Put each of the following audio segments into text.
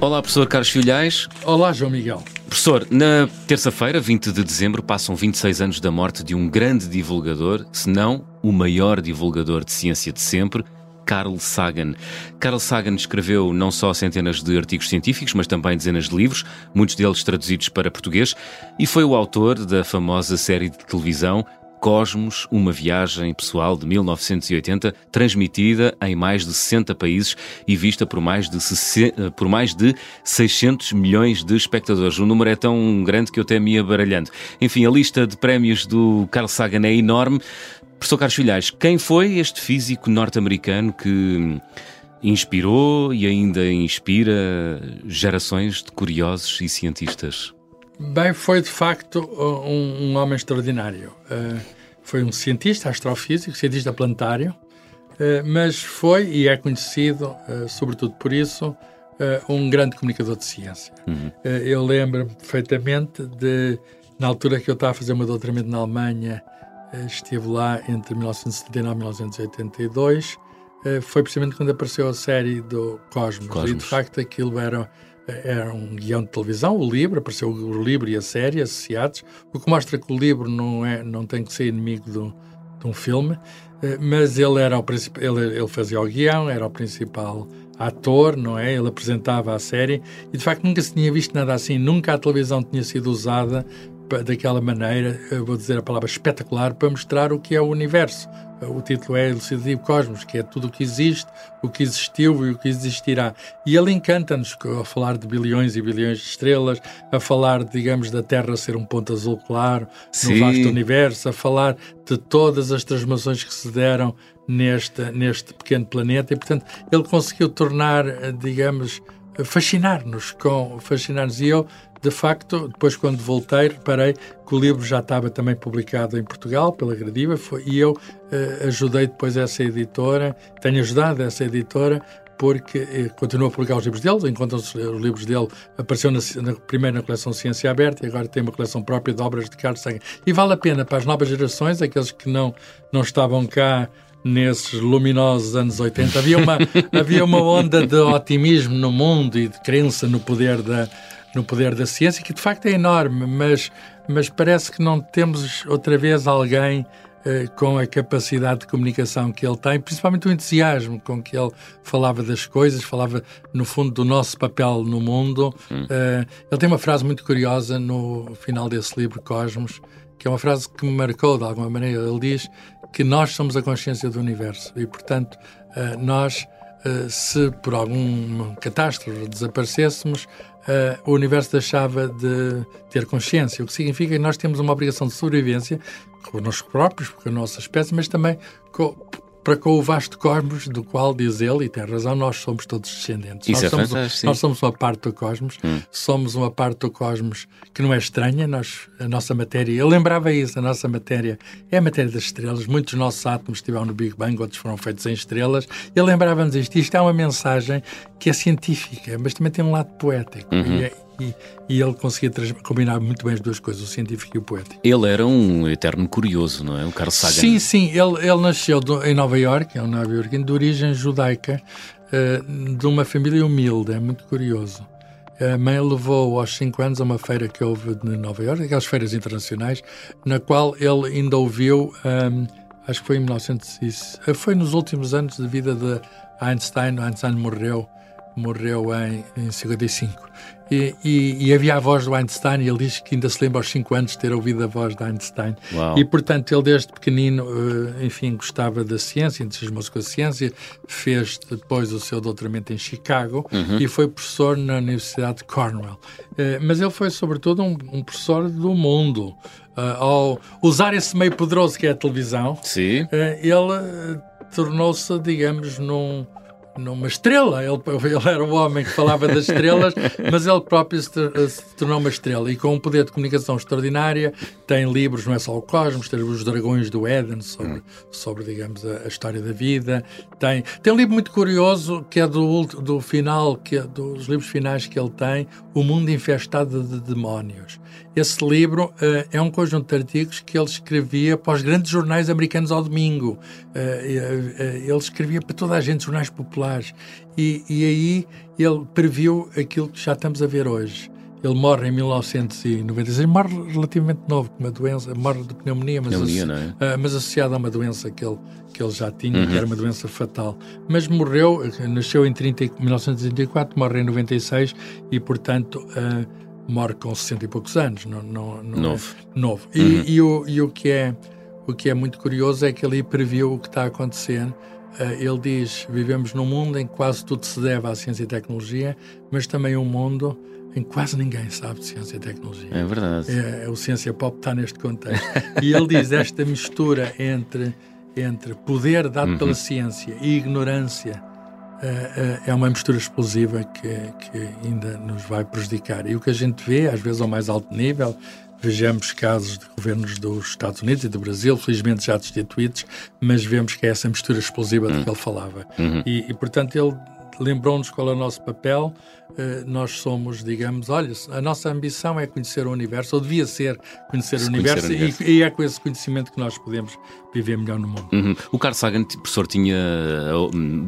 Olá, professor Carlos Filhais. Olá, João Miguel. Professor, na terça-feira, 20 de dezembro, passam 26 anos da morte de um grande divulgador, se não o maior divulgador de ciência de sempre, Carl Sagan. Carl Sagan escreveu não só centenas de artigos científicos, mas também dezenas de livros, muitos deles traduzidos para português, e foi o autor da famosa série de televisão Cosmos, uma viagem pessoal de 1980, transmitida em mais de 60 países e vista por mais de, por mais de 600 milhões de espectadores. O número é tão grande que eu até me ia baralhando. Enfim, a lista de prémios do Carl Sagan é enorme. Professor Carlos Filhais, quem foi este físico norte-americano que inspirou e ainda inspira gerações de curiosos e cientistas? Bem, foi de facto um, um homem extraordinário. Uh, foi um cientista astrofísico, cientista planetário, uh, mas foi e é conhecido, uh, sobretudo por isso, um grande comunicador de ciência. Uhum. eu lembro-me perfeitamente de, na altura que eu estava a fazer o meu doutoramento na Alemanha, estive lá entre 1979 e 1982, foi precisamente quando apareceu a série do Cosmos. Cosmos. E de facto aquilo era era um guião de televisão, o livro, apareceu o livro e a série associados, o que mostra que o livro não, é, não tem que ser inimigo do, de um filme, eh, mas ele era o ele, ele fazia o guião, era o principal ator, não é? Ele apresentava a série e de facto nunca se tinha visto nada assim, nunca a televisão tinha sido usada daquela maneira, vou dizer a palavra espetacular, para mostrar o que é o universo, o título é Elucidativo Cosmos, que é tudo o que existe, o que existiu e o que existirá. E ele encanta-nos a falar de bilhões e bilhões de estrelas, a falar, digamos, da Terra ser um ponto azul claro Sim. no vasto universo, a falar de todas as transformações que se deram neste, neste pequeno planeta. E, portanto, ele conseguiu tornar, digamos, fascinar-nos com fascinar-nos. E eu de facto, depois quando voltei, reparei que o livro já estava também publicado em Portugal pela Gradiva foi, e eu uh, ajudei depois essa editora, tenho ajudado essa editora porque eh, continuou a publicar os livros dele, encontram-se os livros dele, apareceu na, na, primeiro na coleção Ciência Aberta e agora tem uma coleção própria de obras de Carlos Sagan. E vale a pena para as novas gerações, aqueles que não, não estavam cá nesses luminosos anos 80, havia uma, havia uma onda de otimismo no mundo e de crença no poder da, no poder da ciência, que de facto é enorme, mas, mas parece que não temos outra vez alguém eh, com a capacidade de comunicação que ele tem, principalmente o entusiasmo com que ele falava das coisas, falava no fundo do nosso papel no mundo. Hum. Eh, ele tem uma frase muito curiosa no final desse livro, Cosmos, que é uma frase que me marcou de alguma maneira. Ele diz que nós somos a consciência do universo e, portanto, eh, nós, se por alguma catástrofe desaparecêssemos, uh, o universo deixava de ter consciência, o que significa que nós temos uma obrigação de sobrevivência connosco próprios, com a nossa espécie, mas também com, para com o vasto cosmos do qual, diz ele, e tem razão, nós somos todos descendentes. Isso nós, é somos, nós somos uma parte do cosmos, hum. somos uma parte do cosmos que não é estranha, nós, a nossa matéria, eu lembrava isso, a nossa matéria é a matéria das estrelas, muitos dos nossos átomos estiveram no Big Bang, outros foram feitos em estrelas, e lembrava-nos isto, isto é uma mensagem que é científica, mas também tem um lado poético, uhum. e, é, e, e, ele conseguia combinar muito bem as duas coisas, o científico e o poético. Ele era um eterno curioso, não é? O Carl Sagan. Sim, sim. Ele, ele nasceu em Nova York, é um nova iorquino de origem judaica, uh, de uma família humilde, é muito curioso. A mãe levou aos 5 anos a uma feira que houve em Nova York, aquelas feiras internacionais, na qual ele ainda ouviu, um, acho que foi em 1900, eh, foi nos últimos anos de vida de Einstein. Einstein morreu morreu em, em 55. E, e, e, havia a voz do Einstein, e ele diz que ainda se lembra aos 5 anos de ter ouvido a voz de Einstein. Uau. E, portanto, ele desde pequenino, eh, enfim, gostava da ciência, entusiasmou-se com a ciência, fez depois o seu doutoramento em Chicago uhum. e foi professor na Universidade de Cornell. Eh, mas ele foi, sobretudo, um, um professor do mundo. Eh, ao usar esse meio poderoso que é a televisão, Sim. ele tornou-se, digamos, num numa estrela. Ele, ele, era o homem que falava das estrelas, mas ele próprio se, se, tornou uma estrela e com um poder de comunicação extraordinária. Tem livros, não é só o Cosmos, tem os Dragões do Éden sobre, sobre digamos, a, a, história da vida. Tem, tem um livro muito curioso que é do, do final, que é dos livros finais que ele tem, O Mundo Infestado de Demónios. Esse livro uh, é um conjunto de artigos que ele escrevia para os grandes jornais americanos ao domingo. Uh, uh, ele escrevia para toda a gente, jornais populares E, e aí ele previu aquilo que já estamos a ver hoje. Ele morre em 1996, morre relativamente novo, com uma doença, morre de pneumonia, mas, pneumonia, é? uh, mas associado a uma doença que ele, que ele já tinha, uhum. que era uma doença fatal. Mas morreu, nasceu em 30, 1934, morre em 96 e, portanto, uh, morre com 60 e poucos anos. Não, não, não novo. É, novo. E, uhum. e, o, e o, que é, o que é muito curioso é que ele previu o que está acontecendo. Uh, ele diz: vivemos num mundo em que quase tudo se deve à ciência e tecnologia, mas também um mundo em que quase ninguém sabe de ciência e tecnologia. É verdade. É, é o ciência pop está neste contexto. e ele diz esta mistura entre, entre poder dado uhum. pela ciência e ignorância uh, uh, é uma mistura explosiva que, que ainda nos vai prejudicar. E o que a gente vê, às vezes ao mais alto nível, vejamos casos de governos dos Estados Unidos e do Brasil, felizmente já destituídos, mas vemos que é essa mistura explosiva de que ele falava. Uhum. E, e, portanto, ele lembrou-nos qual é o nosso papel. Uh, nós somos, digamos, olha, a nossa ambição é conhecer o universo, ou devia ser conhecer, o universo, conhecer o universo, E, e, é com esse conhecimento que nós podemos viver melhor no mundo. Uhum. O Carl Sagan, professor, tinha,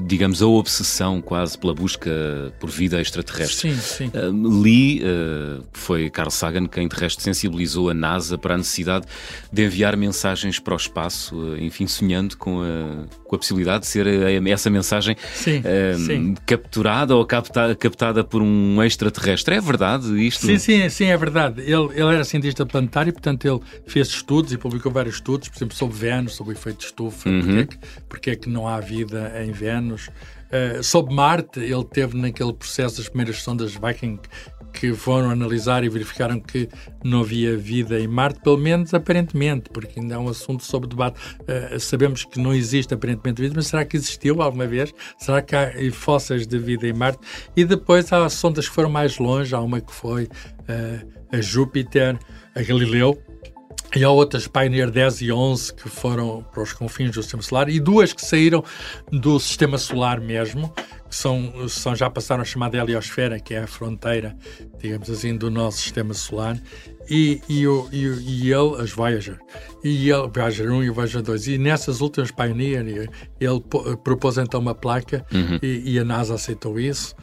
digamos, a obsessão quase pela busca por vida extraterrestre. Sim, sim. Uh, li, uh, foi Carl Sagan quem de resto sensibilizou a NASA para a necessidade de enviar mensagens para o espaço, uh, enfim, sonhando com a, com a possibilidade de ser essa mensagem sim, sim. capturada ou captada, captada por um extraterrestre. É verdade isto? Sim, sim, sim, é verdade. Ele, ele era cientista planetário, portanto, ele fez estudos e publicou vários estudos, por exemplo, sobre Vênus, sobre o efeito estufa, uhum. porque, é que, porque é que não há vida em Vênus. Uh, sobre Marte, ele teve naquele processo das primeiras sondas Viking que foram analisar e verificaram que não havia vida em Marte, pelo menos aparentemente, porque ainda é um assunto sobre debate. Uh, sabemos que não existe aparentemente vida, mas será que existiu alguma vez? Será que há fósseis de vida em Marte? E depois há sondas que foram mais longe, há uma que foi uh, a Júpiter, a Galileu, e há outras Pioneer 10 e 11 que foram para os confins do Sistema Solar e duas que saíram do Sistema Solar mesmo, que são, são já passaram a chamada heliosfera, que é a fronteira, digamos assim, do nosso Sistema Solar, e, e, o, e, e ele, as Voyager, e ele, Voyager 1 e Voyager 2, e nessas últimas Pioneer, ele propôs então uma placa uhum. e, e a NASA aceitou isso,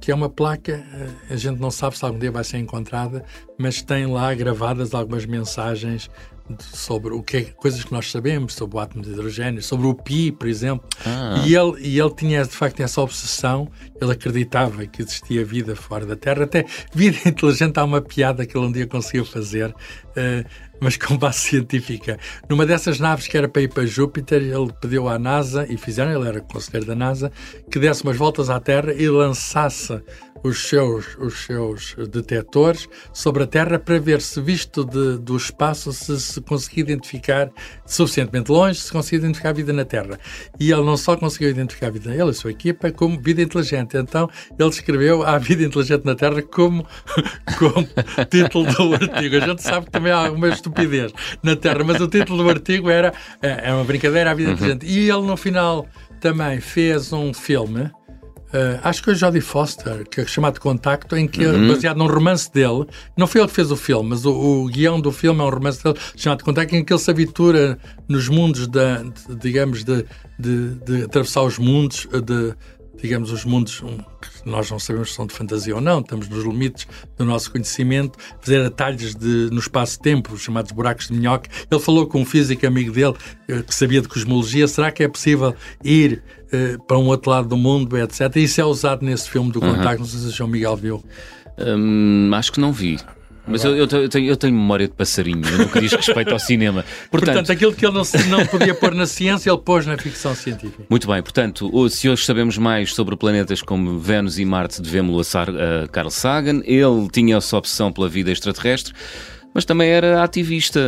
que é uma placa, eh, a gente não sabe se algum dia vai ser encontrada, mas tem lá gravadas algumas mensagens sobre o que é, coisas que nós sabemos sobre o átomo de hidrogênio, sobre o pi, por exemplo. Ah. E, ele, e ele tinha de facto essa obsessão, ele acreditava que existia vida fora da Terra, até vida inteligente, há uma piada que ele um dia conseguiu fazer, uh, mas com base científica. Numa dessas naves que era para ir para Júpiter, ele pediu à NASA, e fizeram, ele era conselheiro da NASA, que desse umas voltas à Terra e lançasse os seus, os seus detectores sobre a Terra para ver se, visto de, do espaço, se, se conseguia identificar suficientemente longe, se conseguia identificar a vida na Terra. E ele não só conseguiu identificar a vida ele e a sua equipa, como vida inteligente. Então, ele escreveu a vida inteligente na Terra como, como título do artigo. A gente sabe que também há uma estupidez na Terra, mas o título do artigo era, é, é uma brincadeira, a vida uhum. inteligente. E ele, no final, também fez um filme Uh, acho que é o Jodie Foster, que é chamado Contacto, em que, uhum. baseado num romance dele, não foi ele que fez o filme, mas o, o guião do filme é um romance dele chamado Contacto, em que ele se aventura nos mundos, da, de, digamos, de, de, de, atravessar os mundos, de, digamos, os mundos que nós não sabemos se são de fantasia ou não, estamos nos limites do nosso conhecimento, fazer atalhos de, no espaço-tempo, chamados buracos de minhoca. Ele falou com um físico amigo dele, eh, que sabia de cosmologia, será que é possível ir uh, para um outro lado do mundo, etc. Isso é usado nesse filme do Contacto, uhum. não sei se o João Miguel viu. Hum, acho que não vi. Mas eu, eu, tenho, eu, tenho, memória de passarinho, eu nunca diz respeito ao cinema. Portanto, portanto aquilo que ele não, não podia pôr na ciência, ele pôs na ficção científica. Muito bem, portanto, se hoje sabemos mais sobre planetas como Vênus e Marte, devemos-lo a Carl Sagan. Ele tinha essa opção pela vida extraterrestre mas também era ativista,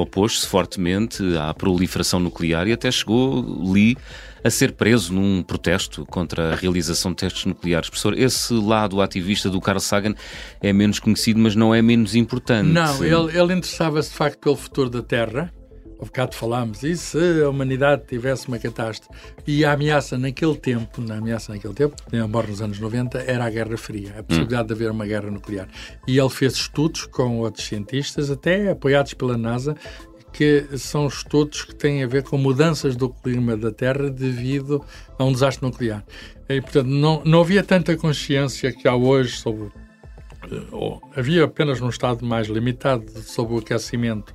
opôs-se fortemente à proliferação nuclear e até chegou, li, a ser preso num protesto contra a realização de testes nucleares. Professor, esse lado ativista do Carl Sagan é menos conhecido, mas não é menos importante. Não, ele, ele interessava-se de facto pelo futuro da Terra. Há bocado falámos, e se a humanidade tivesse uma catástrofe? E a ameaça naquele tempo, na ameaça naquele tempo, embora nos anos 90, era a Guerra Fria, a possibilidade hum. de haver uma guerra nuclear. E ele fez estudos com outros cientistas, até apoiados pela NASA, que são estudos que têm a ver com mudanças do clima da Terra devido a um desastre nuclear. E, portanto, não, não havia tanta consciência que há hoje sobre. Ou, havia apenas num estado mais limitado sobre o aquecimento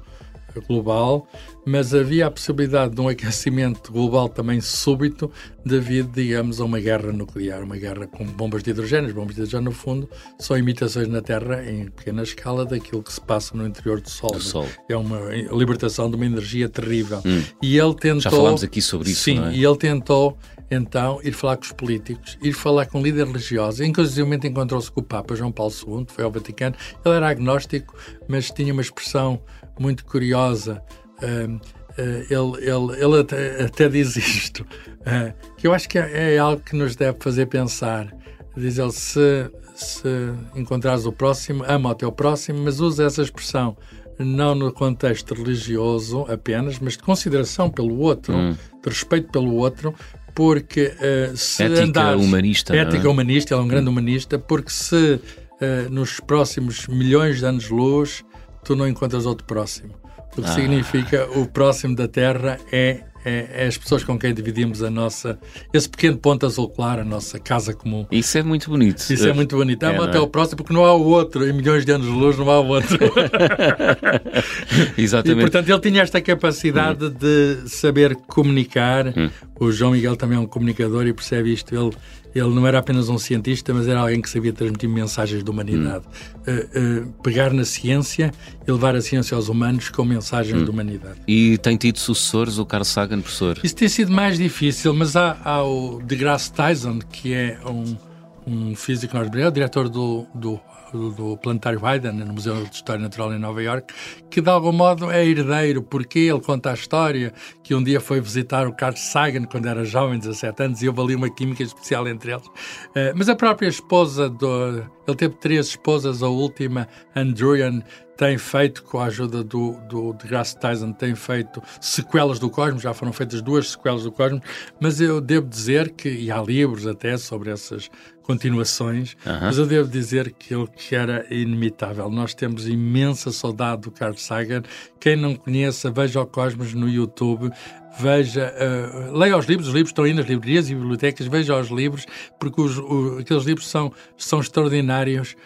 global, mas havia a possibilidade de um aquecimento global também súbito devido, digamos, a uma guerra nuclear, uma guerra com bombas de hidrogênio. As bombas de hidrogênio, no fundo, são imitações na Terra em pequena escala daquilo que se passa no interior do Sol. Do Sol. É uma libertação de uma energia terrível. Hum. E ele tentou... Já falámos aqui sobre isso, Sim, é? e ele tentou então ir falar com os políticos, ir falar com líderes religiosos. Inclusive encontrou-se com o Papa João Paulo II, foi ao Vaticano. Ele era agnóstico, mas tinha uma expressão muito curiosa. Uh, uh, ele, ele, ele até, até diz isto, uh, que eu acho que é, é, algo que nos deve fazer pensar. Diz ele: se, se encontrares o próximo, ama o teu próximo, mas usa essa expressão não no contexto religioso apenas, mas de consideração pelo outro, hum. de respeito pelo outro, porque uh, se ética andares, humanista, ética é? humanista, ele é um grande humanista, porque se uh, nos próximos milhões de anos-luz tu não encontras outro próximo. O que ah. significa o próximo da Terra é, é, é, as pessoas com quem dividimos a nossa, esse pequeno ponto azul claro, a nossa casa comum. Isso é muito bonito. Isso é muito bonito. É, até é? o próximo, porque não há o outro. Em milhões de anos de luz não há o outro. Exatamente. E, portanto, ele tinha esta capacidade hum. de saber comunicar. Hum. O João Miguel também é um comunicador e percebe isto. Ele ele não era apenas um cientista, mas era alguém que sabia transmitir mensagens de humanidade. Hum. Uh, uh, pegar na ciência e levar a ciência aos humanos com mensagens hum. de humanidade. E tem tido sucessores o Carl Sagan, professor? Isso tem sido mais difícil, mas há, há o deGrasse Tyson, que é um, um físico norte-americano, diretor do, do do Planetário Hayden, no Museu de História Natural em Nova York, que de algum modo é herdeiro, porque ele conta a história que um dia foi visitar o Carl Sagan quando era jovem, 17 anos, e houve ali uma química especial entre eles. Uh, mas a própria esposa do. Ele teve três esposas, a última, Andrian, tem feito, com a ajuda do, do de Grace Tyson, tem feito sequelas do Cosmos, já foram feitas duas sequelas do Cosmos, mas eu devo dizer que, e há livros até sobre essas continuações, uh -huh. mas eu devo dizer que ele que era inimitável. Nós temos imensa saudade do Carl Sagan. Quem não conheça, veja o Cosmos no YouTube, veja, uh, leia os livros, os livros estão aí nas livrarias e bibliotecas, veja os livros, porque os, o, aqueles livros são, são extraordinários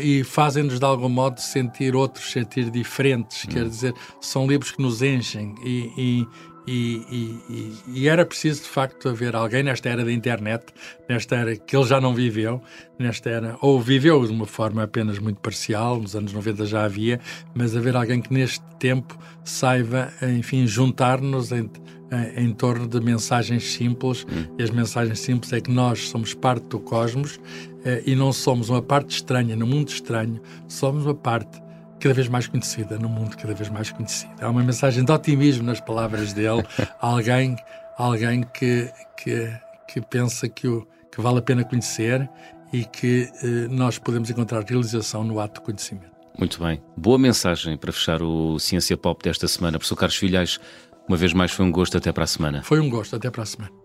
e fazem-nos de algum modo sentir outros, sentir diferentes. Hum. Quer dizer, são livros que nos enchem e, e, e, e, era preciso de facto haver alguém nesta era da internet, nesta era que ele já não viveu, nesta era, ou viveu de uma forma apenas muito parcial, nos anos 90 já havia, mas haver alguém que neste tempo saiba, enfim, juntar-nos em, em, em, torno de mensagens simples, hum. e as mensagens simples é que nós somos parte do cosmos eh, e não somos uma parte estranha no mundo estranho, somos uma parte cada vez mais conhecida no mundo cada vez mais conhecido. Há uma mensagem de otimismo nas palavras dele, alguém, alguém que, que, que pensa que, o, que vale a pena conhecer e que eh, nós podemos encontrar realização no ato de conhecimento. Muito bem. Boa mensagem para fechar o Ciência Pop desta semana. Professor Carlos Filhais, uma vez mais foi um gosto. Até para a semana. Foi um gosto. Até para a semana.